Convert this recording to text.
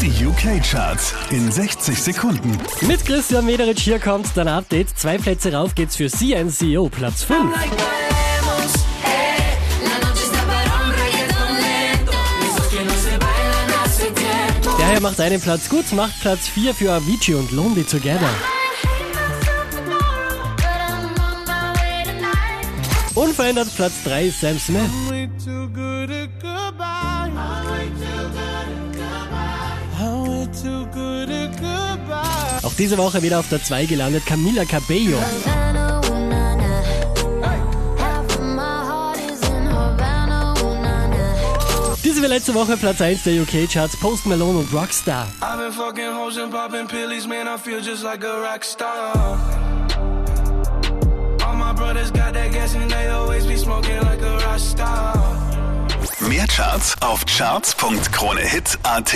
Die UK-Charts in 60 Sekunden. Mit Christian Mederich hier kommt dein Update. Zwei Plätze rauf geht's für CNCO, Platz 5. Der hier macht einen Platz gut, macht Platz 4 für Avicii und Lonely Together. Unverändert Platz 3 Sam Smith. Auch diese Woche wieder auf der 2 gelandet Camila Cabello. Diese wie letzte Woche Platz 1 der UK-Charts Post Malone und Rockstar. Mehr Charts auf charts.kronehit.at.